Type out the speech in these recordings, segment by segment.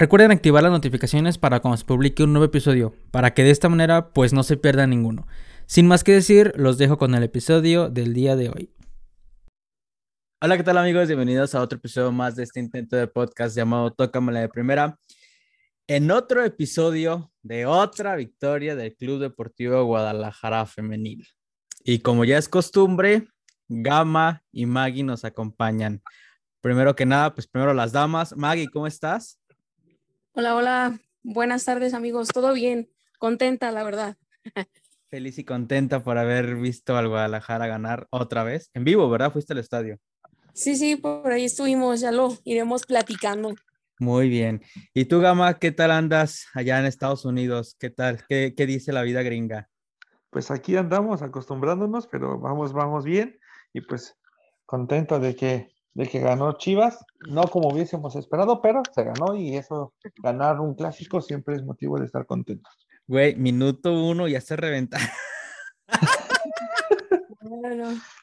Recuerden activar las notificaciones para cuando se publique un nuevo episodio, para que de esta manera pues no se pierda ninguno. Sin más que decir, los dejo con el episodio del día de hoy. Hola, ¿qué tal amigos? Bienvenidos a otro episodio más de este intento de podcast llamado Tócamela de Primera. En otro episodio de otra victoria del Club Deportivo Guadalajara Femenil. Y como ya es costumbre, Gama y Maggie nos acompañan. Primero que nada, pues primero las damas. Maggie, ¿cómo estás? Hola, hola. Buenas tardes, amigos. ¿Todo bien? Contenta, la verdad. Feliz y contenta por haber visto al Guadalajara ganar otra vez. En vivo, ¿verdad? Fuiste al estadio. Sí, sí, por ahí estuvimos, ya lo iremos platicando. Muy bien. ¿Y tú, Gama, qué tal andas allá en Estados Unidos? ¿Qué tal? ¿Qué, qué dice la vida gringa? Pues aquí andamos acostumbrándonos, pero vamos, vamos bien y pues contento de que de que ganó Chivas, no como hubiésemos esperado, pero se ganó y eso, ganar un clásico siempre es motivo de estar contentos. Güey, minuto uno ya se reventa.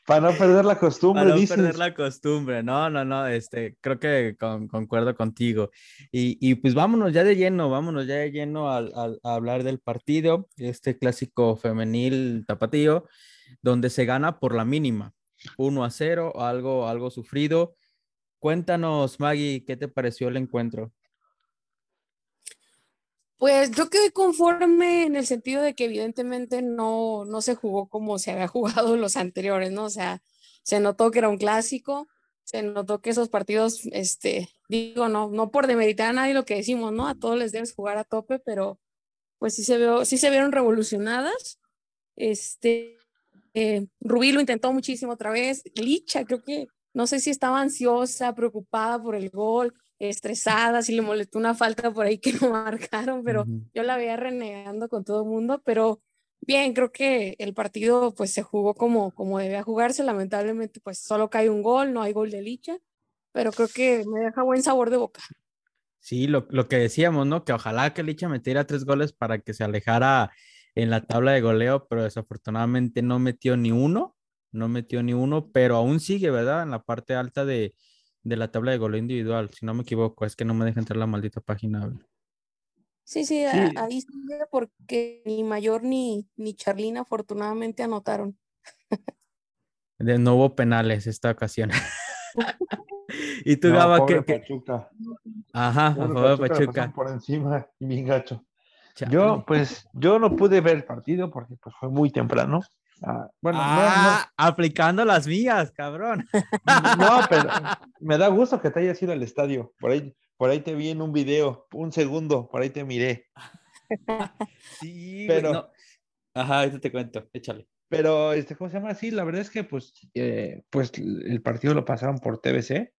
Para no perder la costumbre. Para no perder la costumbre. No, no, no, este, creo que concuerdo contigo. Y, y, pues vámonos ya de lleno, vámonos ya de lleno a, a hablar del partido, este clásico femenil tapatío, donde se gana por la mínima. 1 a 0, algo, algo sufrido. Cuéntanos, Maggie, ¿qué te pareció el encuentro? Pues yo quedé conforme en el sentido de que evidentemente no, no se jugó como se había jugado los anteriores, ¿no? O sea, se notó que era un clásico, se notó que esos partidos, este, digo, no, no por demeritar a nadie lo que decimos, ¿no? A todos les debes jugar a tope, pero pues sí se, veo, sí se vieron revolucionadas. Este, eh, Rubí lo intentó muchísimo otra vez. Licha, creo que no sé si estaba ansiosa, preocupada por el gol, estresada, si le molestó una falta por ahí que no marcaron, pero yo la veía renegando con todo el mundo, pero bien, creo que el partido pues se jugó como, como debía jugarse, lamentablemente pues solo cae un gol, no hay gol de Licha, pero creo que me deja buen sabor de boca. Sí, lo, lo que decíamos, ¿no? Que ojalá que Licha metiera tres goles para que se alejara en la tabla de goleo, pero desafortunadamente no metió ni uno, no metió ni uno, pero aún sigue, ¿verdad? En la parte alta de, la tabla de goleo individual, si no me equivoco, es que no me deja entrar la maldita página. Sí, sí, ahí sigue porque ni Mayor ni, ni Charlina afortunadamente anotaron. De no hubo penales esta ocasión. y tú, Gaba, que, Pachuca. Ajá, a favor de Pachuca. Por encima, bien gacho. Yo, pues, yo no pude ver el partido porque pues, fue muy temprano. Ah, bueno, ah, aplicando las mías, cabrón. No, pero me da gusto que te hayas ido al estadio. Por ahí, por ahí te vi en un video, un segundo, por ahí te miré. Sí, pero. Ajá, ahorita te cuento, échale. Pero, este, ¿cómo se llama? Sí, la verdad es que, pues, eh, pues el partido lo pasaron por TBC.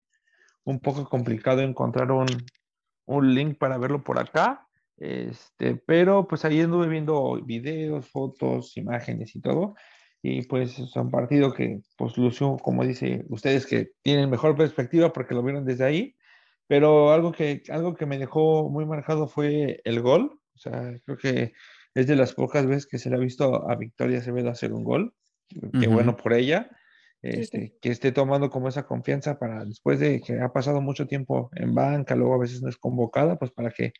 Un poco complicado encontrar un, un link para verlo por acá. Este, pero pues ahí anduve viendo videos, fotos, imágenes y todo. Y pues es un partido que pues lució, como dice ustedes, que tienen mejor perspectiva porque lo vieron desde ahí. Pero algo que, algo que me dejó muy marcado fue el gol. O sea, creo que es de las pocas veces que se le ha visto a Victoria Acevedo hacer un gol. Qué bueno por ella. Este, que esté tomando como esa confianza para después de que ha pasado mucho tiempo en banca, luego a veces no es convocada, pues para que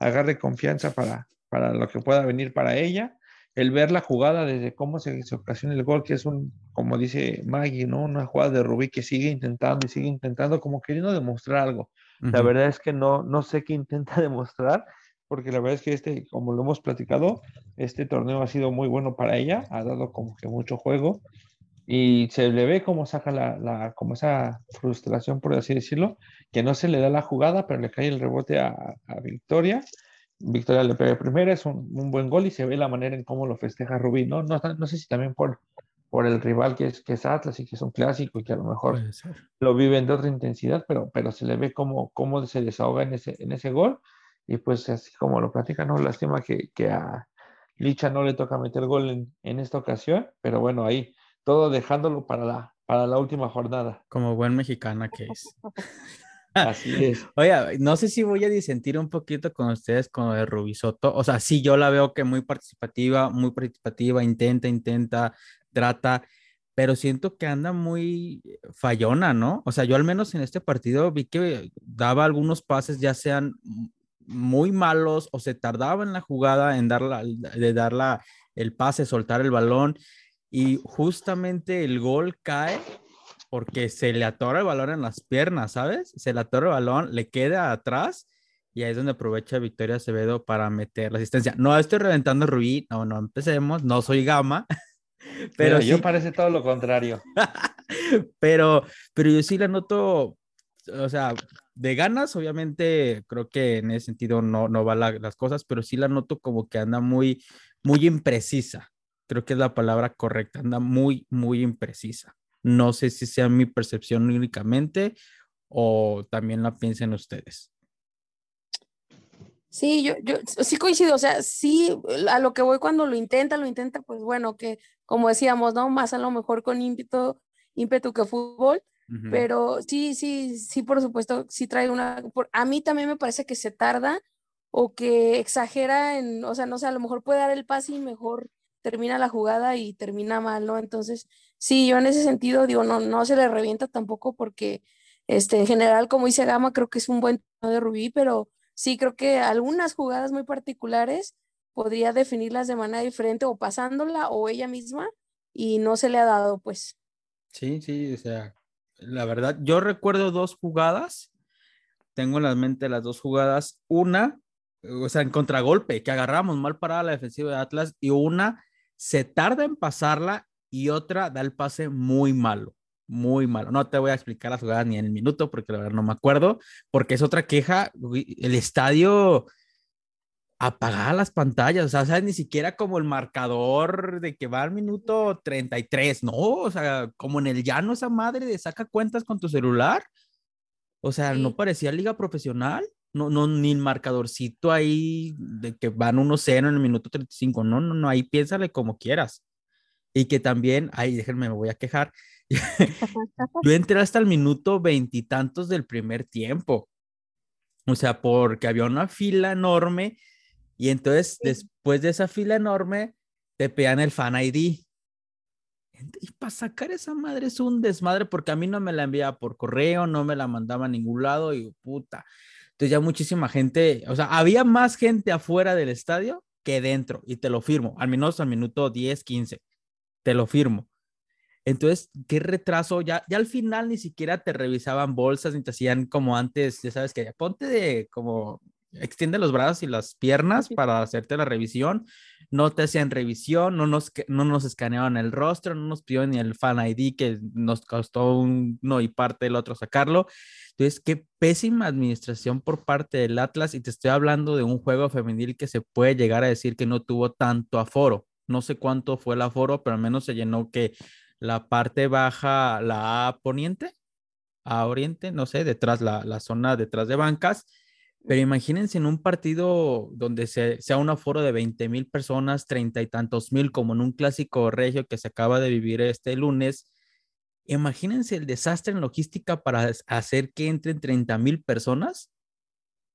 agarre confianza para, para lo que pueda venir para ella. El ver la jugada desde cómo se, se ocasiona el gol, que es un, como dice Maggie, ¿no? Una jugada de Rubí que sigue intentando y sigue intentando, como queriendo demostrar algo. La verdad es que no, no sé qué intenta demostrar, porque la verdad es que este, como lo hemos platicado, este torneo ha sido muy bueno para ella, ha dado como que mucho juego y se le ve cómo saca la, la, como esa frustración, por así decirlo, que no se le da la jugada, pero le cae el rebote a, a Victoria. Victoria le pega primero, es un, un, buen gol y se ve la manera en cómo lo festeja Rubí, ¿no? No, no sé si también por, por el rival que es, que es Atlas y que es un clásico y que a lo mejor lo viven de otra intensidad, pero, pero se le ve cómo, cómo se desahoga en ese, en ese gol y pues así como lo platica, no lástima que, que a Licha no le toca meter gol en, en esta ocasión, pero bueno, ahí todo dejándolo para la, para la última jornada. Como buen mexicana que es. Así es. Oye, no sé si voy a disentir un poquito con ustedes con lo de Rubisoto. O sea, sí, yo la veo que muy participativa, muy participativa, intenta, intenta, trata, pero siento que anda muy fallona, ¿no? O sea, yo al menos en este partido vi que daba algunos pases, ya sean muy malos o se tardaba en la jugada en darla, de darla el pase, soltar el balón y justamente el gol cae porque se le atora el balón en las piernas, ¿sabes? Se le atora el balón, le queda atrás y ahí es donde aprovecha Victoria Acevedo para meter la asistencia. No estoy reventando Rubí, no, no empecemos, no soy gama, pero yo parece todo lo contrario. pero, pero yo sí la noto, o sea, de ganas, obviamente, creo que en ese sentido no, no va las cosas, pero sí la noto como que anda muy, muy imprecisa. Creo que es la palabra correcta, anda muy, muy imprecisa. No sé si sea mi percepción únicamente o también la piensen ustedes. Sí, yo, yo sí coincido, o sea, sí, a lo que voy cuando lo intenta, lo intenta, pues bueno, que como decíamos, ¿no? Más a lo mejor con ímpetu, ímpetu que fútbol, pero sí, sí, sí, por supuesto, sí trae una, a mí también me parece que se tarda o que exagera en, o sea, no sé, a lo mejor puede dar el pase y mejor termina la jugada y termina mal, ¿no? Entonces, sí, yo en ese sentido digo, no, no se le revienta tampoco porque, este, en general, como dice Gama, creo que es un buen de Rubí, pero sí creo que algunas jugadas muy particulares podría definirlas de manera diferente o pasándola o ella misma y no se le ha dado, pues. Sí, sí, o sea, la verdad, yo recuerdo dos jugadas, tengo en la mente las dos jugadas, una, o sea, en contragolpe, que agarramos mal parada la defensiva de Atlas y una se tarda en pasarla y otra da el pase muy malo, muy malo. No te voy a explicar las jugadas ni en el minuto porque la verdad no me acuerdo, porque es otra queja, el estadio apagar las pantallas, o sea, ¿sabes? ni siquiera como el marcador de que va al minuto 33, no, o sea, como en el llano esa madre de saca cuentas con tu celular, o sea, no parecía liga profesional, no, no, ni el marcadorcito ahí de que van 1-0 en el minuto 35, no, no, no, ahí piénsale como quieras. Y que también, ahí déjenme, me voy a quejar, yo entré hasta el minuto veintitantos del primer tiempo, o sea, porque había una fila enorme y entonces, después de esa fila enorme, te pegan el fan ID. Y para sacar esa madre es un desmadre porque a mí no me la enviaba por correo, no me la mandaba a ningún lado y puta. Entonces ya muchísima gente, o sea, había más gente afuera del estadio que dentro y te lo firmo, al menos al minuto 10, 15, te lo firmo. Entonces, qué retraso, ya, ya al final ni siquiera te revisaban bolsas ni te hacían como antes, ya sabes que ponte de como extiende los brazos y las piernas para hacerte la revisión. No te hacían revisión, no nos, no nos escaneaban el rostro, no nos pidieron ni el fan ID que nos costó uno y parte del otro sacarlo. Entonces, qué pésima administración por parte del Atlas y te estoy hablando de un juego femenil que se puede llegar a decir que no tuvo tanto aforo. No sé cuánto fue el aforo, pero al menos se llenó que la parte baja, la A poniente, a oriente, no sé, detrás, la, la zona detrás de bancas, pero imagínense en un partido donde se, sea un aforo de 20 mil personas, treinta y tantos mil, como en un clásico regio que se acaba de vivir este lunes. Imagínense el desastre en logística para hacer que entren 30 mil personas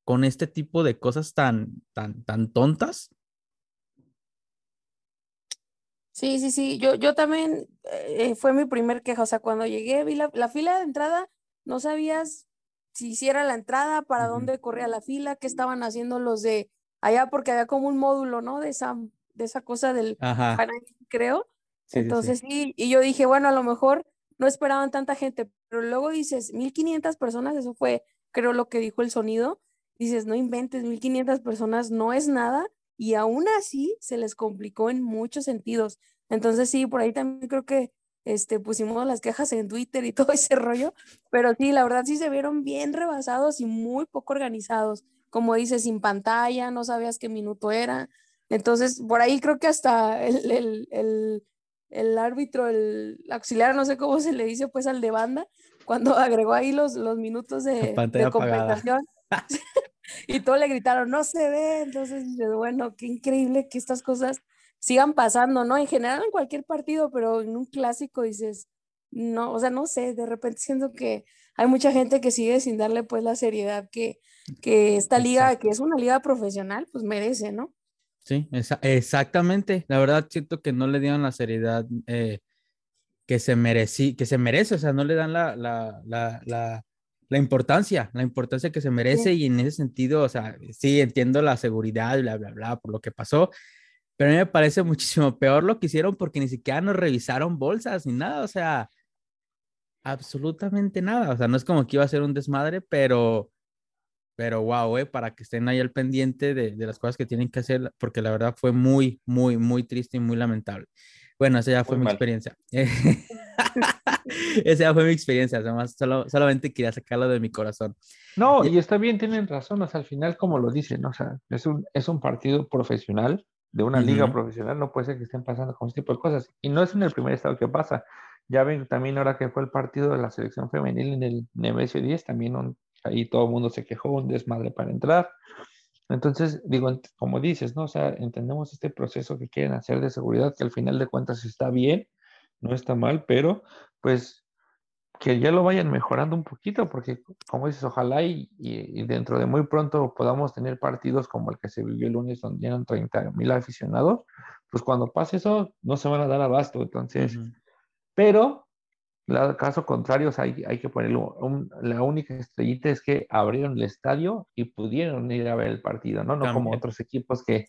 con este tipo de cosas tan, tan, tan tontas. Sí, sí, sí. Yo, yo también eh, fue mi primer queja. O sea, cuando llegué, vi la, la fila de entrada, no sabías si hiciera la entrada, para dónde corría la fila, qué estaban haciendo los de allá, porque había como un módulo, ¿no? De esa, de esa cosa del creo. Entonces, sí. y yo dije, bueno, a lo mejor no esperaban tanta gente, pero luego dices, 1500 personas, eso fue, creo, lo que dijo el sonido. Dices, no inventes, 1500 personas no es nada, y aún así se les complicó en muchos sentidos. Entonces, sí, por ahí también creo que este, pusimos las quejas en Twitter y todo ese rollo, pero sí, la verdad sí se vieron bien rebasados y muy poco organizados, como dices, sin pantalla, no sabías qué minuto era, entonces por ahí creo que hasta el, el, el, el árbitro, el auxiliar, no sé cómo se le dice pues al de banda, cuando agregó ahí los, los minutos de, de compensación. y todos le gritaron, no se ve, entonces, bueno, qué increíble que estas cosas sigan pasando, ¿no? En general en cualquier partido, pero en un clásico dices, no, o sea, no sé, de repente siento que hay mucha gente que sigue sin darle pues la seriedad que, que esta liga, que es una liga profesional, pues merece, ¿no? Sí, exactamente. La verdad siento que no le dieron la seriedad eh, que se merecí, que se merece, o sea, no le dan la, la, la, la importancia, la importancia que se merece y en ese sentido, o sea, sí entiendo la seguridad, bla, bla, bla, por lo que pasó, pero a mí me parece muchísimo peor lo que hicieron porque ni siquiera nos revisaron bolsas ni nada, o sea, absolutamente nada, o sea, no es como que iba a ser un desmadre, pero, pero wow, eh, para que estén ahí al pendiente de, de las cosas que tienen que hacer, porque la verdad fue muy, muy, muy triste y muy lamentable. Bueno, esa ya fue mi experiencia. esa ya fue mi experiencia, además solo, solamente quería sacarlo de mi corazón. No, y está bien, tienen razón, o sea, al final, como lo dicen, o sea, es un, es un partido profesional, de una liga profesional, no puede ser que estén pasando con este tipo de cosas. Y no es en el primer estado que pasa. Ya ven también ahora que fue el partido de la selección femenil en el Nemesio 10, también ahí todo el mundo se quejó, un desmadre para entrar. Entonces, digo, como dices, ¿no? O sea, entendemos este proceso que quieren hacer de seguridad, que al final de cuentas está bien, no está mal, pero pues que ya lo vayan mejorando un poquito, porque como dices, ojalá y, dentro de muy pronto podamos tener partidos como el que se vivió el lunes, donde eran 30 mil aficionados, pues cuando pase eso, no se van a dar abasto, entonces, pero el caso contrario, hay, hay que ponerlo. la única estrellita es que abrieron el estadio y pudieron ir a ver el partido, ¿no? No como otros equipos que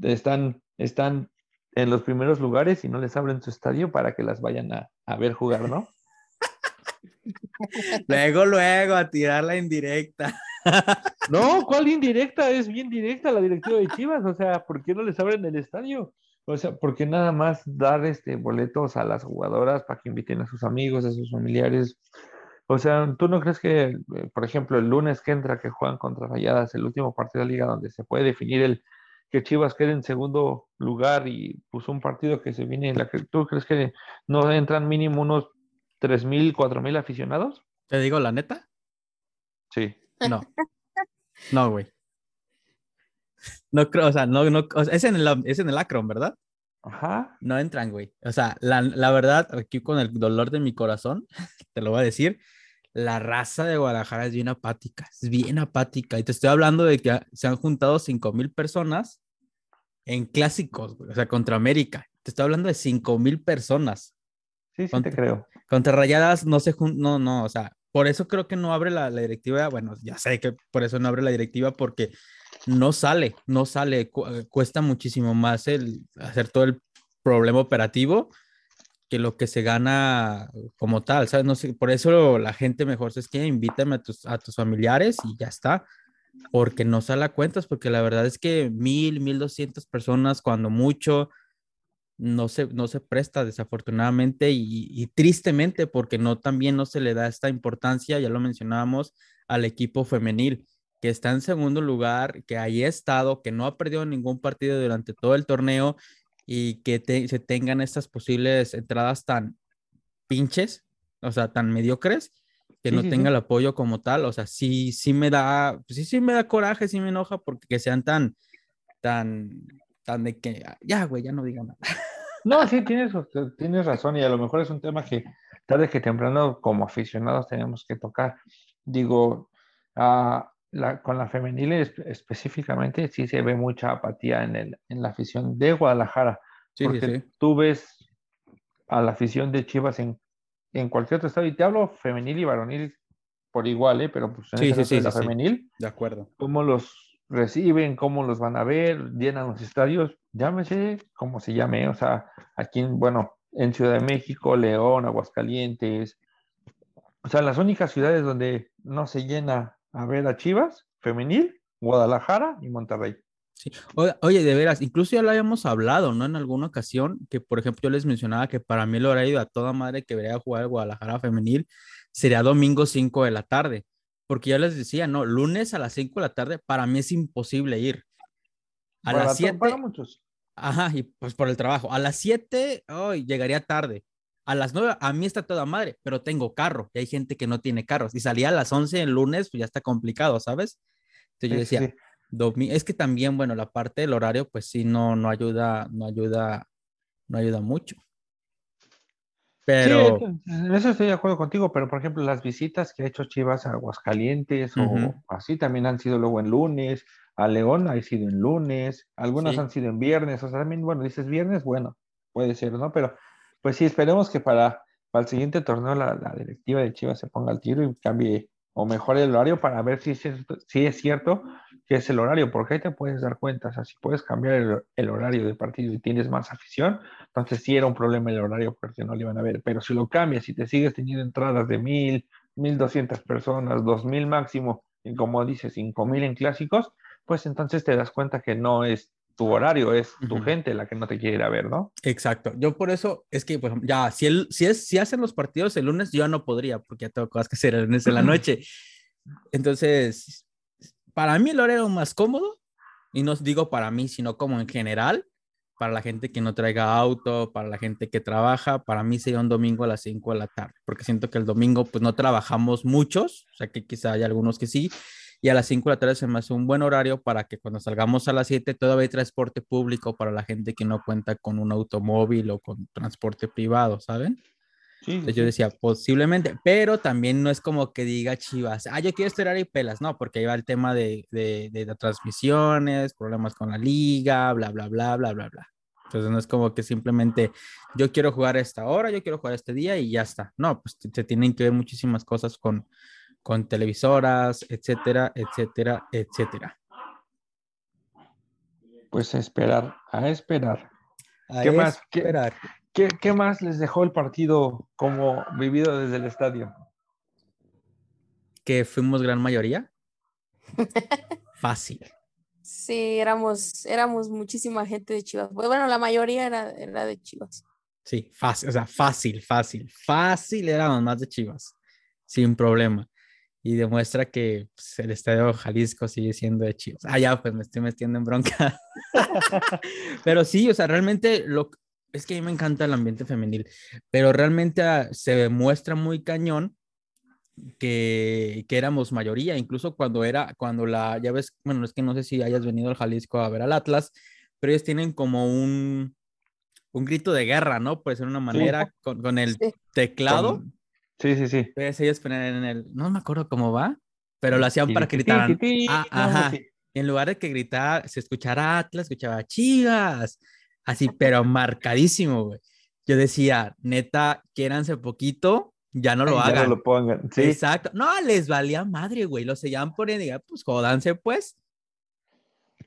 están, están en los primeros lugares y no les abren su estadio para que las vayan a, a ver jugar, ¿no? luego, luego, a tirar la indirecta. no, ¿cuál indirecta? Es bien directa la directiva de Chivas, o sea, ¿por qué no les abren el estadio? O sea, porque nada más dar este boletos a las jugadoras para que inviten a sus amigos, a sus familiares. O sea, ¿tú no crees que, eh, por ejemplo, el lunes que entra que juegan contra Rayadas, el último partido de la liga donde se puede definir el que Chivas quede en segundo lugar y puso un partido que se viene, la que, ¿tú crees que no entran mínimo unos 3.000, 4.000 aficionados? ¿Te digo la neta? Sí. No. No, güey. No creo, o sea, no, no, es, en el, es en el Akron, ¿verdad? Ajá. No entran, güey. O sea, la, la, verdad, aquí con el dolor de mi corazón, te lo voy a decir, la raza de Guadalajara es bien apática, es bien apática. Y te estoy hablando de que se han juntado 5 mil personas en clásicos, o sea, contra América. Te estoy hablando de 5 mil personas. Sí, sí, te creo. Contra Rayadas no se juntan, no, no, o sea, por eso creo que no abre la, la directiva. Bueno, ya sé que por eso no abre la directiva, porque no sale, no sale, eh, cuesta muchísimo más el hacer todo el problema operativo que lo que se gana como tal, ¿sabes? No sé, por eso la gente mejor es que invítame a tus, a tus familiares y ya está, porque no sale a cuentas, porque la verdad es que mil, mil doscientas personas, cuando mucho, no se, no se presta desafortunadamente y, y, tristemente, porque no también no se le da esta importancia, ya lo mencionábamos, al equipo femenil que está en segundo lugar, que haya estado, que no ha perdido ningún partido durante todo el torneo y que se tengan estas posibles entradas tan pinches, o sea, tan mediocres, que no tenga el apoyo como tal, o sea, sí, sí me da, pues sí, sí me da coraje, sí me enoja porque que sean tan, tan, tan de que, ya, güey, ya no digan nada. No, sí, tienes, tienes razón y a lo mejor es un tema que tarde que temprano como aficionados tenemos que tocar. Digo, uh, con la femenil específicamente sí se ve mucha apatía en, el, en la afición de Guadalajara. porque tú ves a la afición de Chivas en, en cualquier otro estado, y te hablo femenil y varonil por igual, ¿eh? pero pues en sí, la femenil, de acuerdo. Cómo los reciben, cómo los van a ver, llenan los estadios, llámese como se llame, o sea, aquí, bueno, en Ciudad de México, León, Aguascalientes, o sea, las únicas ciudades donde no se llena a ver a Chivas, femenil, Guadalajara y Monterrey. Sí. Oye, de veras, incluso ya lo habíamos hablado, ¿no? En alguna ocasión, que por ejemplo yo les mencionaba que para mí lo horario a toda madre que vería jugar el Guadalajara femenil sería domingo 5 de la tarde, porque ya les decía, no, lunes a las 5 de la tarde para mí es imposible ir. A las 7. Para muchos. Ajá, y pues por el trabajo. A las 7, hoy llegaría tarde. A las 9 a mí está toda madre, pero tengo carro y hay gente que no tiene carros. Y salía a las 11 el lunes, pues ya está complicado, ¿sabes? Entonces yo decía, es que también, bueno, la parte del horario, pues sí, no, no ayuda, no ayuda, no ayuda mucho. Pero... en eso estoy de acuerdo contigo, pero por ejemplo, las visitas que ha hecho Chivas a Aguascalientes o así también han sido luego en lunes, a León ha sido en lunes, algunas han sido en viernes, o sea, también, bueno, dices viernes, bueno, puede ser, ¿no? Pero pues sí, esperemos que para, para el siguiente torneo la, directiva de Chivas se ponga al tiro y cambie o mejore el horario para ver si es, cierto, si es cierto que es el horario, porque ahí te puedes dar cuenta, o sea, si puedes cambiar el, el, horario del partido y tienes más afición, entonces sí era un problema el horario porque no lo iban a ver, pero si lo cambias y te sigues teniendo entradas de mil, mil doscientas personas, dos mil máximo, y como dices, cinco mil en clásicos, pues entonces te das cuenta que no es tu horario, es tu uh -huh. gente la que no te quiere ir a ver, ¿no? Exacto. Yo por eso es que, pues, ya, si, el, si, es, si hacen los partidos el lunes, yo no podría, porque ya tengo cosas que hacer el lunes en la noche. Entonces, para mí el horario más cómodo, y no digo para mí, sino como en general, para la gente que no traiga auto, para la gente que trabaja, para mí sería un domingo a las 5 de la tarde, porque siento que el domingo pues no trabajamos muchos, o sea que quizá hay algunos que sí, y a las 5 de la tarde se me hace un buen horario para que cuando salgamos a las 7 todavía hay transporte público para la gente que no cuenta con un automóvil o con transporte privado, ¿saben? Sí, Entonces yo decía, posiblemente, pero también no es como que diga Chivas, ah, yo quiero horario y pelas, no, porque ahí va el tema de, de, de, de transmisiones, problemas con la liga, bla, bla, bla, bla, bla, bla. Entonces no es como que simplemente yo quiero jugar a esta hora, yo quiero jugar este día y ya está. No, pues se tienen que ver muchísimas cosas con, con televisoras, etcétera, etcétera, etcétera. Pues a esperar, a esperar. A ¿Qué más? esperar. ¿Qué, ¿Qué, ¿Qué más les dejó el partido como vivido desde el estadio? Que fuimos gran mayoría. Fácil. Sí, éramos, éramos muchísima gente de Chivas. Bueno, la mayoría era, era de Chivas. Sí, fácil, o sea, fácil, fácil, fácil éramos más de Chivas, sin problema y demuestra que pues, el Estadio Jalisco sigue siendo de Chivas. Ah, ya, pues me estoy metiendo en bronca. pero sí, o sea, realmente lo, es que a mí me encanta el ambiente femenil, pero realmente uh, se demuestra muy cañón que, que, éramos mayoría, incluso cuando era, cuando la, ya ves, bueno, es que no sé si hayas venido al Jalisco a ver al Atlas, pero ellos tienen como un, un grito de guerra, ¿no? Puede ser una manera sí. con, con, el sí. teclado. Con Sí, sí, sí. Entonces ellos ponen en el, no me acuerdo cómo va, pero lo hacían para que gritaran. Ah, ajá. En lugar de que gritara, se escuchara Atlas, escuchaba Chivas. Así, pero marcadísimo, güey. Yo decía, neta, quiéranse poquito, ya no lo hagan. Ya no lo pongan. Sí. Exacto. No, les valía madre, güey. Lo seguían poniendo y pues jódanse, pues.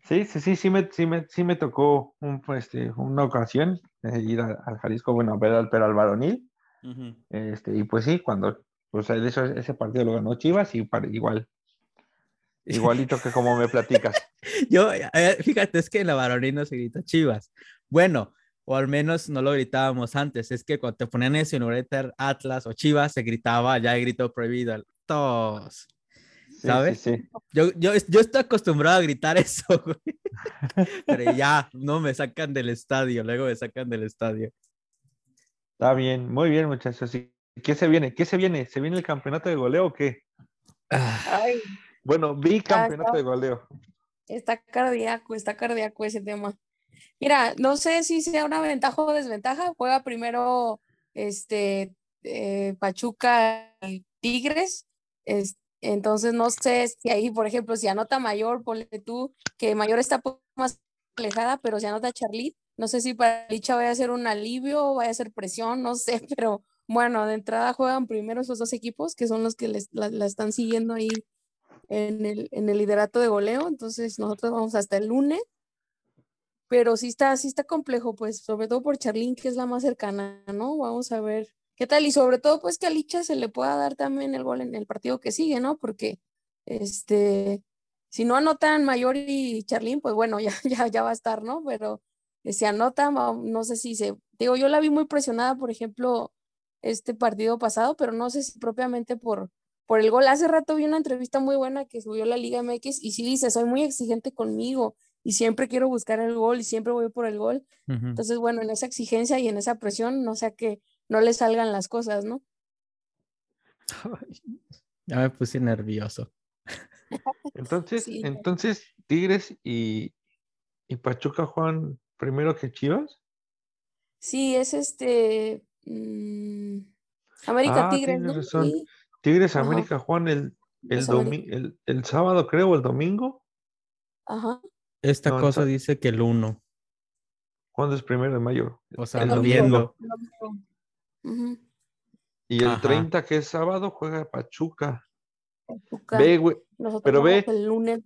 Sí, sí, sí, sí me, sí me, sí me tocó un, pues, este, una ocasión ir al, al Jalisco, bueno, pero al, pero al varonil. Uh -huh. este, y pues sí, cuando pues eso, ese partido lo ganó Chivas y para, igual, igualito que como me platicas. Yo, eh, fíjate, es que en la varonil no se grita Chivas. Bueno, o al menos no lo gritábamos antes. Es que cuando te ponían eso en Atlas o Chivas, se gritaba ya el grito prohibido. Todos. ¿Sabes? Sí, sí, sí. Yo, yo, yo estoy acostumbrado a gritar eso, güey. Pero ya, no me sacan del estadio, luego me sacan del estadio. Está bien, muy bien, muchachos. ¿Qué se viene? ¿Qué se viene? ¿Se viene el campeonato de goleo o qué? Ay, bueno, vi campeonato está, de goleo. Está cardíaco, está cardíaco ese tema. Mira, no sé si sea una ventaja o desventaja. Juega primero este eh, Pachuca y Tigres. Es, entonces no sé si ahí, por ejemplo, si anota mayor, ponle tú, que mayor está más alejada, pero si anota Charlit, no sé si para Licha vaya a ser un alivio, vaya a ser presión, no sé, pero bueno, de entrada juegan primero esos dos equipos que son los que les, la, la, están siguiendo ahí en el, en el liderato de goleo, entonces nosotros vamos hasta el lunes, pero sí está, sí está complejo, pues, sobre todo por Charlín, que es la más cercana, ¿no? Vamos a ver qué tal, y sobre todo, pues, que a Licha se le pueda dar también el gol en el partido que sigue, ¿no? Porque, este, si no anotan Mayor y Charlín, pues bueno, ya, ya, ya va a estar, ¿no? Pero se anota, no sé si se, digo, yo la vi muy presionada, por ejemplo, este partido pasado, pero no sé si propiamente por, por el gol. Hace rato vi una entrevista muy buena que subió la Liga MX y sí dice, soy muy exigente conmigo y siempre quiero buscar el gol y siempre voy por el gol. Uh -huh. Entonces, bueno, en esa exigencia y en esa presión, no sea que no le salgan las cosas, ¿no? ya me puse nervioso. Entonces, sí. entonces Tigres y, y Pachuca juegan primero que Chivas. Sí, es este mmm, América ah, Tigres. Tigres América Juan el, el, el, el, sábado, creo, o el domingo. Ajá. Esta no, cosa dice que el 1. ¿Cuándo es primero de mayo? O sea, el. Uh -huh. Y el Ajá. 30, que es sábado, juega Pachuca. Ve, güey, Nosotros pero ve- el lunes.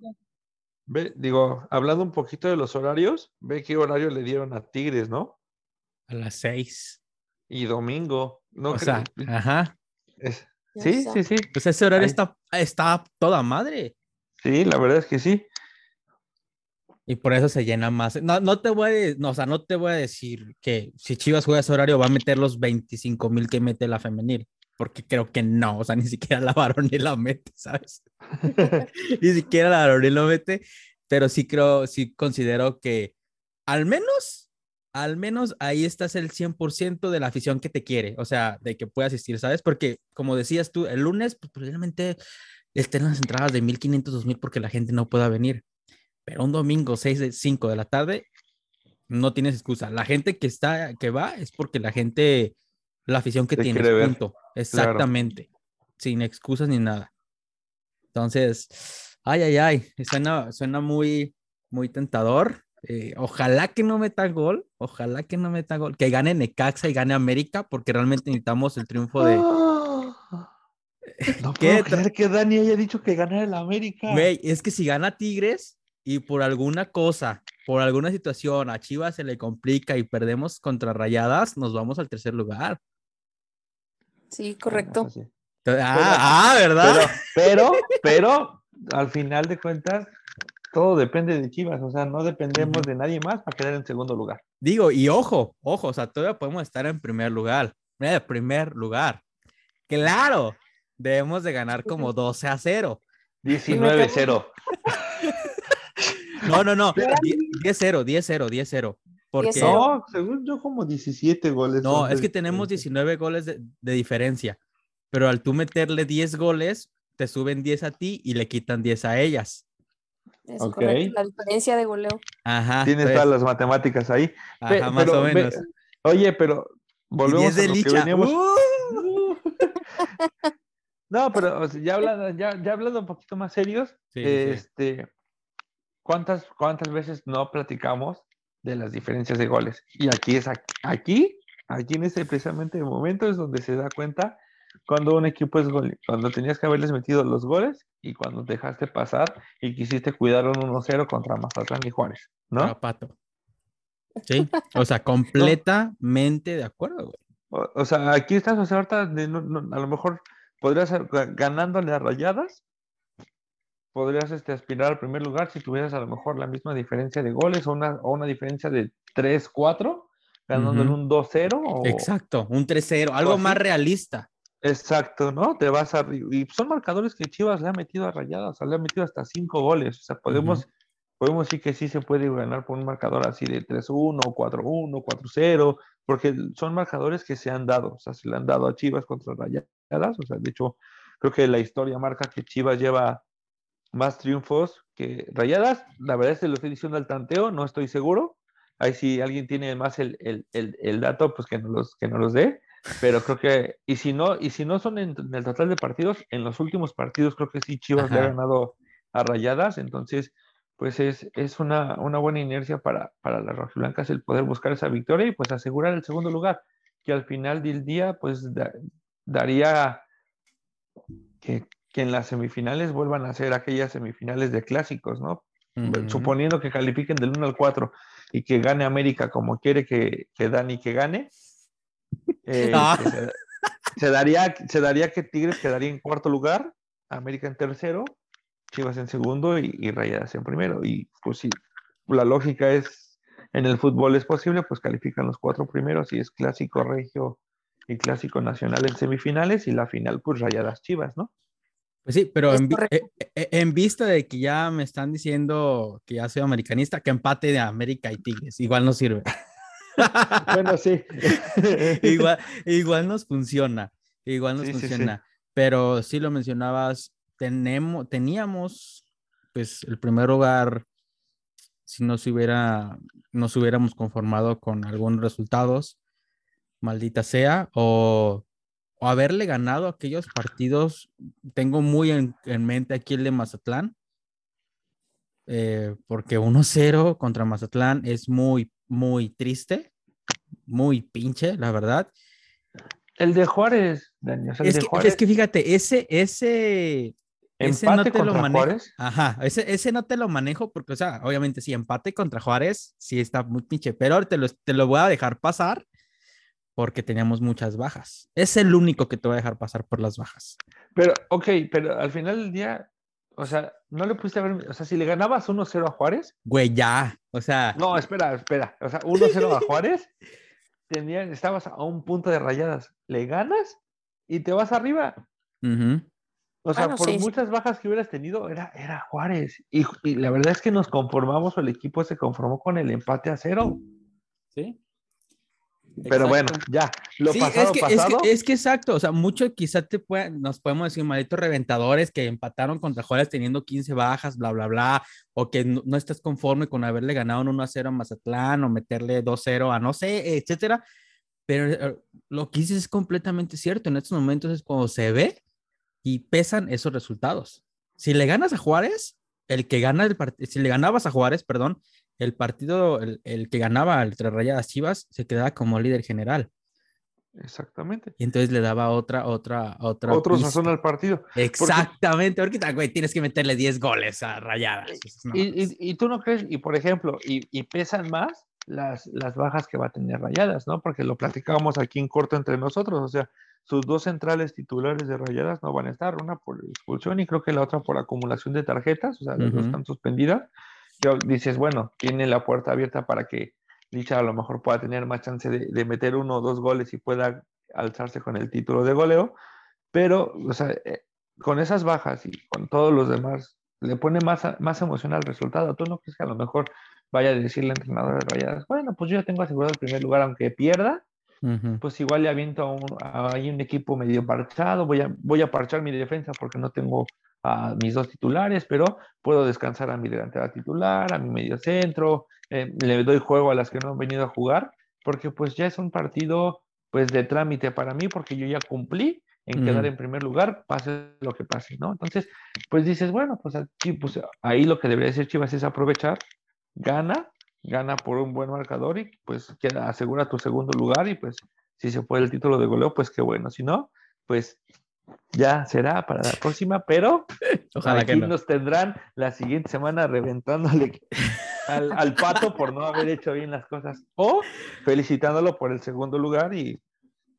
ve, digo, hablando un poquito de los horarios, ve qué horario le dieron a Tigres, ¿no? A las seis. Y domingo. No o sea, ajá. es- sí, sí, sí. Pues ese horario Ahí. está, está toda madre. Sí, la verdad es que sí. Y por eso se llena más. No, no te voy a, no, o sea, no te voy a decir que si Chivas juega ese horario va a meter los 25 mil que mete la femenil, porque creo que no, o sea, ni siquiera la varonil la mete, ¿sabes? ni siquiera la varonil lo mete, pero sí creo, sí considero que al menos, al menos ahí estás el 100% de la afición que te quiere, o sea, de que pueda asistir, ¿sabes? Porque como decías tú, el lunes pues, probablemente estén las entradas de 1500, 2000 porque la gente no pueda venir. Pero un domingo 6 de 5 de la tarde no tienes excusa. La gente que está que va es porque la gente la afición que Te tiene, quiere ver. punto. Exactamente. Sin excusas ni nada. Entonces, ay ay ay, suena suena muy muy tentador. Eh, ojalá que no meta gol, ojalá que no meta gol, que gane Necaxa y gane América porque realmente necesitamos el triunfo de No ¿Qué puedo creer que Dani haya dicho que ganara el América. Güey, es que si gana Tigres y por alguna cosa, por alguna situación a Chivas se le complica y perdemos contra Rayadas, nos vamos al tercer lugar. Sí, Bueno, correcto. Entonces, ah, ah, ¿verdad? Pero, pero, pero, al final de cuentas, todo depende de Chivas. O sea, no dependemos de nadie más para quedar en segundo lugar. Digo, y ojo, ojo, o sea, todavía podemos estar en primer lugar. En primer lugar. Claro, debemos de ganar como 12 a 0. 19-0. No, no, no, Pero- 10-0, 10-0, 10-0. Porque 10-0. No, según yo, como 17 goles. No, es que de tenemos diferencia. 19 goles de, de diferencia, pero al tú meterle 10 goles, te suben 10 a ti y le quitan 10 a ellas. Es correcto. La diferencia de goleo. Ajá. Tienes entonces, todas las matemáticas ahí. Pe- ajá, más pero o ve- menos. oye, pero volvemos 10 a de lo que licha. veníamos- ¡Uh! No, pero o sea, ya hablando, ya, ya hablando un poquito más serios, Sí, sí, sí. este, ¿cuántas, ¿cuántas veces no platicamos de las diferencias de goles? Y aquí es aquí, aquí, aquí en ese precisamente momento es donde se da cuenta cuando un equipo es gol, cuando tenías que haberles metido los goles y cuando dejaste pasar y quisiste cuidar un 1-0 contra Mazatlán y Juárez, ¿no? Para Pato. Sí, o sea, completamente de acuerdo, güey. O, o sea, aquí estás, o sea, ahorita de no- no- a lo mejor podrías ga- ganándole a rayadas, podrías este, aspirar al primer lugar si tuvieras a lo mejor la misma diferencia de goles o una, o una diferencia de 3-4, ganándole Ujú. un 2-0. o- Exacto, un 3-0, algo así. más realista. Exacto, ¿no? Te vas a... Y son marcadores que Chivas le ha metido a rayadas, o sea, le ha metido hasta 5 goles. O sea, podemos, podemos decir que sí se puede ganar por un marcador así de 3-1, 4-1, 4-0, porque son marcadores que se han dado, o sea, se le han dado a Chivas contra rayadas. O sea, de hecho, creo que la historia marca que Chivas lleva más triunfos que rayadas. La verdad es que lo estoy diciendo al tanteo, no estoy seguro. Ahí si alguien tiene más el, el, el, el dato, pues que nos los, que nos los dé. Pero creo que, y si no, y si no son en, en el total de partidos, en los últimos partidos creo que sí Chivas le ha ganado a Rayadas, entonces pues es, es una, una buena inercia para, para las rojiblancas el poder buscar esa victoria y pues asegurar el segundo lugar, que al final del día pues da- daría que, que en las semifinales vuelvan a ser aquellas semifinales de clásicos, ¿no? Suponiendo que califiquen del 1 al 4 y que gane América como quiere que, que Dani que gane, eh, Ah. que se, se daría, se daría que Tigres quedaría en cuarto lugar, América en tercero, Chivas en segundo y, y Rayadas en primero. Y pues si la lógica es, en el fútbol es posible, pues califican los cuatro primeros y es clásico regio y clásico nacional en semifinales y la final pues Rayadas Chivas, ¿no? Pues sí, pero en, correcto. eh, eh, en vista de que ya me están diciendo que ya soy americanista, que empate de América y Tigres, igual no sirve. Bueno, sí. igual, igual nos funciona, igual nos Sí, sí, sí. funciona. Pero sí lo mencionabas, tenemos, teníamos, pues, el primer lugar, si no se hubiera, nos hubiéramos conformado con algunos resultados, maldita sea, o, o haberle ganado aquellos partidos. Tengo muy en, en mente aquí el de Mazatlán, eh, porque 1-0 contra Mazatlán es muy, muy triste, muy pinche, la verdad. El de Juárez, Dani, o sea, el Es de que, Juárez. es que fíjate, ese, ese, ese no te lo manejo. Ajá, ese, ese no te lo manejo porque, o sea, obviamente si empate contra Juárez, sí está muy pinche, pero te lo, te lo voy a dejar pasar porque teníamos muchas bajas. Es el único que te voy a dejar pasar por las bajas. Pero, ok, pero al final del día, o sea, no le pudiste ver, o sea, si le ganabas 1-0 a Juárez. Güey, ya, o sea. No, espera, espera, o sea, 1-0 a Juárez, estabas a un punto de rayadas, le ganas y te vas arriba. O sea, por muchas bajas que hubieras tenido, era, era Juárez. Y, la verdad es que nos conformamos, o el equipo se conformó con el empate a cero. Sí. Pero bueno, ya, lo pasado, es que, pasado. Es que, es que, exacto, o sea, mucho quizá te puede, nos podemos decir malditos reventadores que empataron contra Juárez teniendo 15 bajas, bla, bla, bla, o que no, no estás conforme con haberle ganado un 1 a 0 a Mazatlán o meterle 2 0 a no sé, etcétera. Pero eh, lo que dices es completamente cierto. En estos momentos es cuando se ve y pesan esos resultados. Si le ganas a Juárez, el que gana el partido, si le ganabas a Juárez, perdón, el partido, el, que ganaba entre Rayadas Chivas, se quedaba como líder general. Exactamente. Y entonces le daba otra, otra, otra. Otro sazón al partido. Exactamente. Ahorita, güey, tienes que meterle 10 goles a Rayadas. y, tú no crees, y por ejemplo, y, pesan más las, las bajas que va a tener Rayadas, ¿no? Porque lo platicábamos aquí en corto entre nosotros. O sea, sus dos centrales titulares de Rayadas no van a estar, una por expulsión y creo que la otra por acumulación de tarjetas, o sea, las dos están suspendidas dices, bueno, tiene la puerta abierta para que Licha a lo mejor pueda tener más chance de, meter uno o dos goles y pueda alzarse con el título de goleo, pero, o sea, eh, con esas bajas y con todos los demás, le pone más, más emoción al resultado. ¿Tú no crees que a lo mejor vaya a decirle al entrenador de Rayadas, bueno, pues yo ya tengo asegurado el primer lugar, aunque pierda, pues igual le aviento a un, un equipo medio parchado, voy a, voy a parchar mi defensa porque no tengo a mis dos titulares, pero puedo descansar a mi delantera titular, a mi medio centro, eh, le doy juego a las que no han venido a jugar, porque pues ya es un partido pues de trámite para mí, porque yo ya cumplí en quedar en primer lugar, pase lo que pase, ¿no? Entonces, pues dices, bueno, pues aquí, pues ahí lo que debería hacer Chivas es aprovechar, gana, gana por un buen marcador y pues queda, asegura tu segundo lugar y pues si se puede el título de goleo, pues qué bueno, si no, pues ya será para la próxima, pero Ojalá aquí nos tendrán la siguiente semana reventándole al, pato por no haber hecho bien las cosas o felicitándolo por el segundo lugar y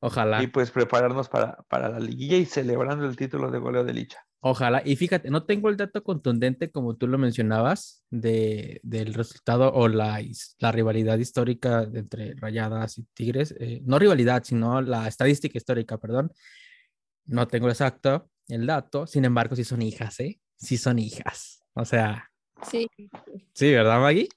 Ojalá. Y pues prepararnos para, para la liguilla y celebrando el título de goleo de Licha. Ojalá. Y fíjate, no tengo el dato contundente como tú lo mencionabas de, del resultado o la, la rivalidad histórica entre Rayadas y Tigres. Eh, no rivalidad, sino la estadística histórica, perdón. No tengo exacto el dato, sin embargo, sí son hijas, ¿eh? Sí son hijas. O sea. Sí. Sí, ¿verdad, Maggie?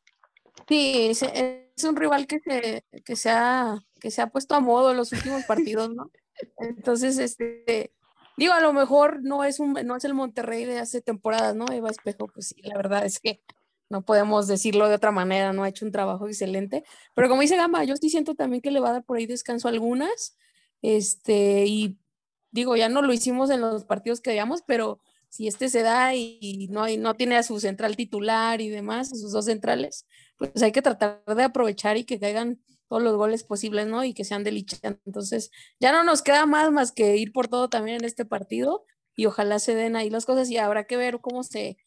Sí, es un rival que se, que se, ha, que se ha puesto a modo en los últimos partidos, ¿no? Entonces, este, digo, a lo mejor no es, un, no es el Monterrey de hace temporadas, ¿no? Eva Espejo, pues sí, la verdad es que no podemos decirlo de otra manera, no ha hecho un trabajo excelente, pero como dice Gama, yo sí siento también que le va a dar por ahí descanso a algunas, este, y digo, ya no lo hicimos en los partidos que veíamos, pero si este se da y no, hay, no tiene a su central titular y demás, a sus dos centrales, pues hay que tratar de aprovechar y que caigan todos los goles posibles, ¿no? Y que sean de Entonces, ya no nos queda más más que ir por todo también en este partido y ojalá se den ahí las cosas y habrá que ver cómo se,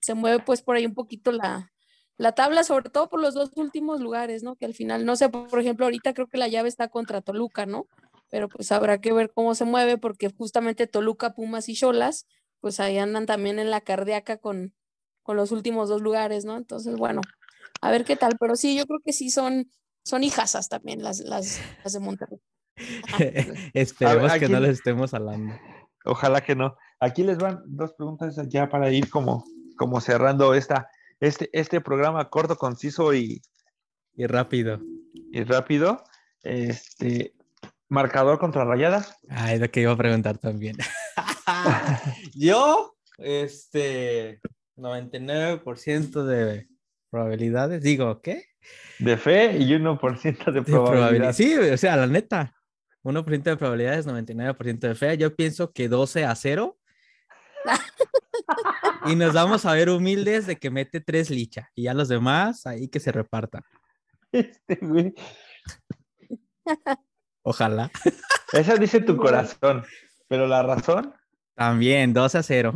se mueve pues por ahí un poquito la, la tabla, sobre todo por los dos últimos lugares, ¿no? Que al final, no sé, por ejemplo, ahorita creo que la llave está contra Toluca, ¿no? Pero pues habrá que ver cómo se mueve porque justamente Toluca, Pumas y Cholas, pues ahí andan también en la cardíaca con, con los últimos dos lugares, ¿no? Entonces, bueno, a ver qué tal, pero sí, yo creo que sí son, son hijasas también las, las, las de Monterrey. Esperemos que no les estemos hablando. Ojalá que no. Aquí les van dos preguntas ya para ir como, como cerrando esta, este, este programa corto, conciso y, y rápido. Y rápido. Este, Marcador contra Rayadas. Ah, es lo que iba a preguntar también. Yo, este, 99% de probabilidades, digo, ¿qué? De fe y 1% de, probabilidad. Sí, o sea, la neta, 1% de probabilidades, 99% de fe. Yo pienso que 12 a 0. y nos vamos a ver humildes de que mete tres licha y ya los demás ahí que se repartan. Este güey. Ojalá. Esa dice tu corazón, pero la razón. También, 2 a 0.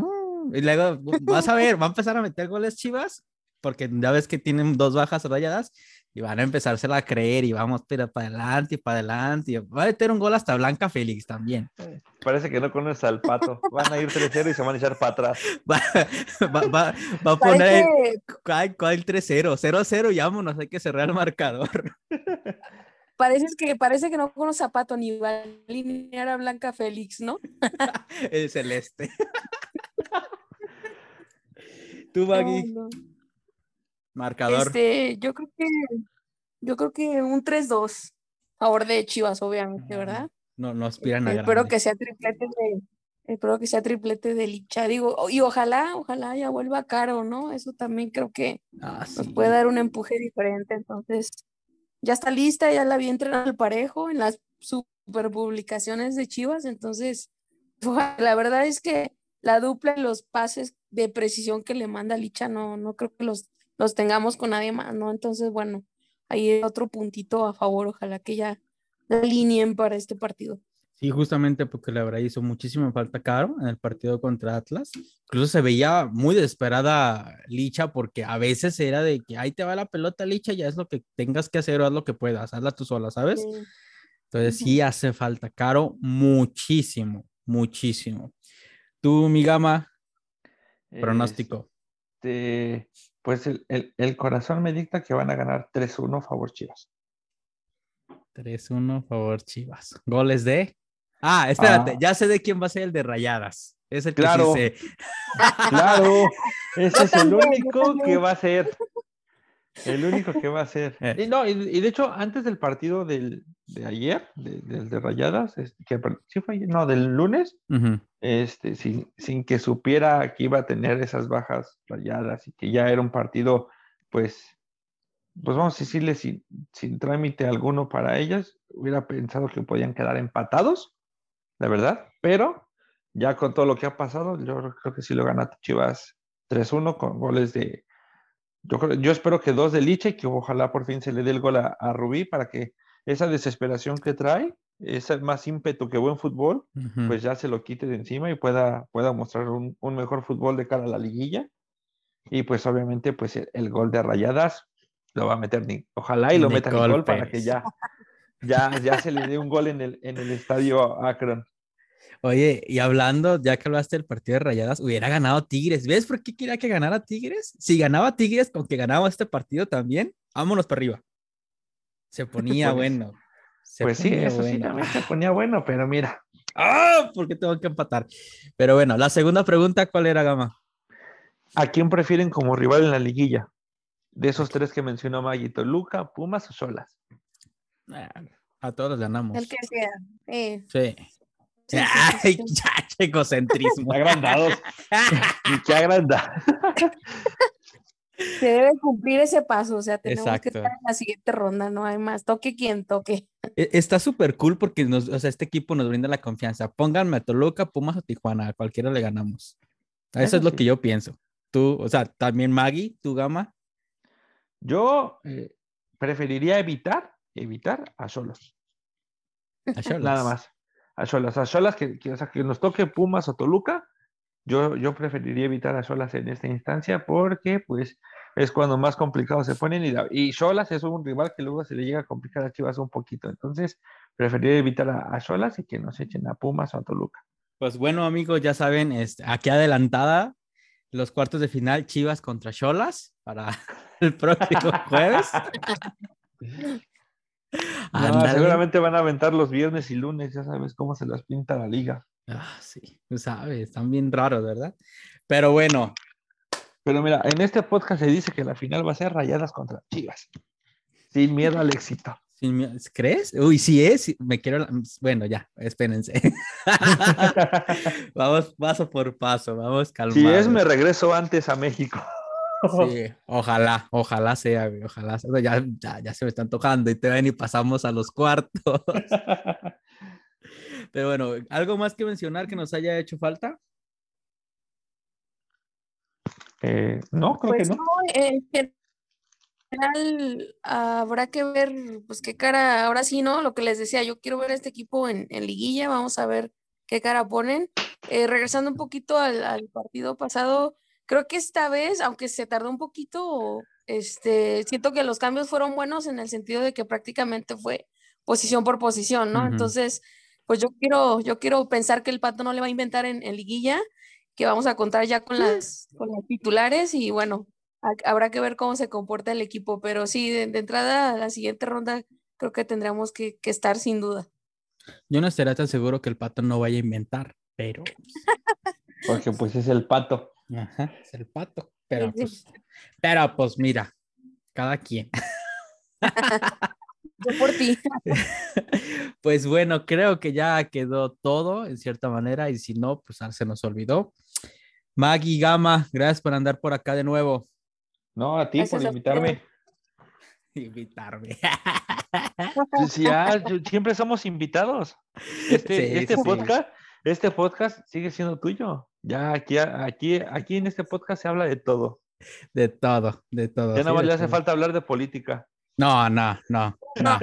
Y luego vas a ver, va a empezar a meter goles Chivas, porque ya ves que tienen dos bajas rayadas y van a empezársela a creer y vamos pero para adelante y para adelante. Y va a meter un gol hasta Blanca Félix también. Parece que no conoces al pato. Van a ir 3-0 y se van a echar para atrás. Va, va, va, va a poner ¿cuál, cuál 3-0? 0-0 y vámonos, hay que cerrar el marcador. Parece que, parece que no conoce a Pato ni va a alinear a Blanca Félix, ¿no? el celeste. Tú, Maggie. No, no. Marcador. Este, yo creo que yo creo que un 3-2 a favor de Chivas, obviamente, ¿verdad? No, no aspiran a Espero grande. que sea triplete de espero que sea triplete de Licha, digo, y ojalá, ojalá ya vuelva caro, ¿no? Eso también creo que Ah, nos puede dar un empuje diferente, entonces ya está lista, ya la vi entrenar al parejo en las super publicaciones de Chivas, entonces la verdad es que la dupla y los pases de precisión que le manda Licha no, no creo que los, los tengamos con nadie más, ¿no? Entonces, bueno, ahí otro puntito a favor, ojalá que ya la alineen para este partido. Sí, justamente porque la verdad hizo muchísima falta Caro en el partido contra Atlas. Incluso se veía muy desesperada Licha porque a veces era de que ahí te va la pelota Licha, ya es lo que tengas que hacer o haz lo que puedas, hazla tú sola, ¿sabes? Sí. Entonces sí hace falta Caro muchísimo, muchísimo. Tú, mi gama, pronóstico. Este, pues el, el- el corazón me dicta que van a ganar 3-1 favor Chivas. 3-1, favor Chivas. Goles de... Ah, espérate, Ah. ya sé de quién va a ser el de Rayadas. Es el que Claro. sí sé. Claro, ese es el único que va a ser. El único que va a ser. Eh. Y, no, y, y de hecho, antes del partido del, de ayer, de- del de Rayadas, este, que sí fue ayer, no, del lunes, este, sin, sin que supiera que iba a tener esas bajas rayadas y que ya era un partido, pues, pues vamos a decirle, sin, sin trámite alguno para ellas, hubiera pensado que podían quedar empatados, la verdad, pero ya con todo lo que ha pasado, yo creo que sí lo gana Chivas 3-1 con goles de, yo, creo- yo espero que dos de Liche y que ojalá por fin se le dé el gol a, a Rubí para que esa desesperación que trae, ese más ímpetu que buen fútbol, pues ya se lo quite de encima y pueda, pueda mostrar un, un mejor fútbol de cara a la liguilla. Y pues obviamente pues el, el gol de Rayadas lo va a meter ni, ojalá y lo meta Nicole Nicole para que ya, ya, ya se le dé un gol en el, en el estadio Akron. Oye, y hablando, ya que hablaste del partido de Rayadas, hubiera ganado Tigres. ¿Ves por qué quería que ganara Tigres? Si ganaba Tigres, con que ganábamos este partido también, vámonos para arriba. Se ponía Pues- bueno. Se Pues sí, eso sí bueno. también se ponía bueno, pero mira, ¡Ah! ¿Por qué tengo que empatar? Pero bueno, la segunda pregunta, ¿cuál era, Gama? ¿a quién prefieren como rival en la liguilla? De esos tres que mencionó Maggie, Toluca, Pumas o Solas. Ah, A todos los ganamos. El que sea. eh, Sí. sí, sí, sí, Ay, sí. ya, egocentrismo. Agrandados. Y qué agranda. Se debe cumplir ese paso, o sea, tenemos que estar en la siguiente ronda, no hay más. Toque quien toque. E- Está súper cool porque nos, o sea, este equipo nos brinda la confianza. Pónganme a Toluca, Pumas o Tijuana, a cualquiera le ganamos. Eso, Eso es lo sí. que yo pienso. Tú, o sea, también Maggie, tu gama. Yo eh, preferiría evitar, evitar a Solos. Nada más. A Solas. A Solas que, que, o sea, que nos toque Pumas o Toluca. Yo, yo preferiría evitar a Solas en esta instancia porque pues es cuando más complicados se ponen y, la- y Solas es un rival que luego se le llega a complicar a Chivas un poquito. Entonces, preferiría evitar a, a Solas y que nos echen a Pumas o a Toluca. Pues bueno, amigos, ya saben, este, aquí adelantada los cuartos de final Chivas contra Cholas para el próximo jueves. No, seguramente van a aventar los viernes y lunes, ya sabes cómo se las pinta la liga. Ah, sí, sabes, están bien raros, ¿verdad? Pero bueno, Pero mira, en este podcast se dice que la final va a ser rayadas contra Chivas. Sin miedo al éxito. sin miedo- ¿crees? Uy, sí es, me quiero... Bueno, ya, espérense. vamos paso por paso, vamos calmados. si es, me regreso antes a México. Sí, ojalá, ojalá sea, güey, ojalá sea. Ya, ya, ya se me están tocando y te ven y pasamos a los cuartos. Pero bueno, ¿algo más que mencionar que nos haya hecho falta? Eh, no, creo Pues que no, no. en general habrá que ver, pues qué cara, ahora sí, ¿no? Lo que les decía, yo quiero ver a este equipo en, en liguilla, vamos a ver qué cara ponen. eh, regresando un poquito al, al, partido pasado, creo que esta vez, aunque se tardó un poquito, este, siento que los cambios fueron buenos en el sentido de que prácticamente fue posición por posición, ¿no? Uh -huh. Entonces, pues yo quiero, yo quiero pensar que el Pato no le va a inventar en, en liguilla, que vamos a contar ya con las, con las titulares y bueno, habrá que ver cómo se comporta el equipo, pero sí, de, de entrada a la siguiente ronda creo que tendremos que, que, estar sin duda. Yo no estaría tan seguro que el pato no vaya a inventar, pero. Porque pues es el pato. Ajá, es el pato. Pero pues, pero pues mira, cada quien. Yo por ti. Pues bueno, creo que ya quedó todo en cierta manera y si no, pues se nos olvidó. Maggie Gama, gracias por andar por acá de nuevo. No, a ti gracias por invitarme. Invitarme. Pues ya, siempre somos invitados. Este, sí, este sí. podcast, este podcast sigue siendo tuyo. Ya aquí, aquí, aquí en este podcast se habla de todo. De todo, de todo. Ya nada más le hace falta hablar de política. No, no, no, no.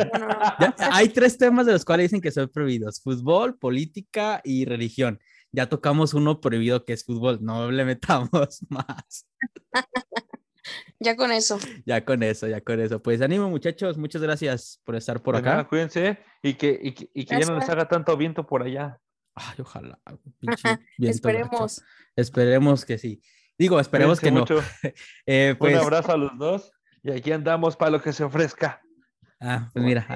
Ya, hay tres temas de los cuales dicen que son prohibidos: fútbol, política y religión. Ya tocamos uno prohibido que es fútbol, no le metamos más. Ya con eso. Ya con eso, ya con eso. Pues ánimo, muchachos. Muchas gracias por estar por acá. Nada, cuídense y que, y que, y que ya no les haga tanto viento por allá. Ay, ojalá. Esperemos. Gacho. Esperemos que sí. Digo, esperemos cuídense que no. eh, pues... Un abrazo a los dos y aquí andamos para lo que se ofrezca. Ah, pues mira,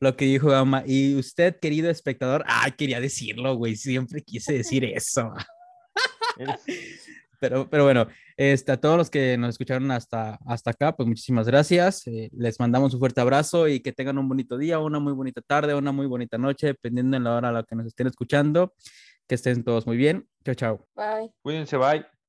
lo que dijo Gama. Y usted, querido espectador, ah, quería decirlo, güey. Siempre quise decir eso. Pero, pero bueno, este, a todos los que nos escucharon hasta, hasta acá, pues muchísimas gracias. Eh, les mandamos un fuerte abrazo y que tengan un bonito día, una muy bonita tarde, una muy bonita noche, dependiendo de la hora a la que nos estén escuchando. Que estén todos muy bien. Chao, chao. Bye. Cuídense, bye.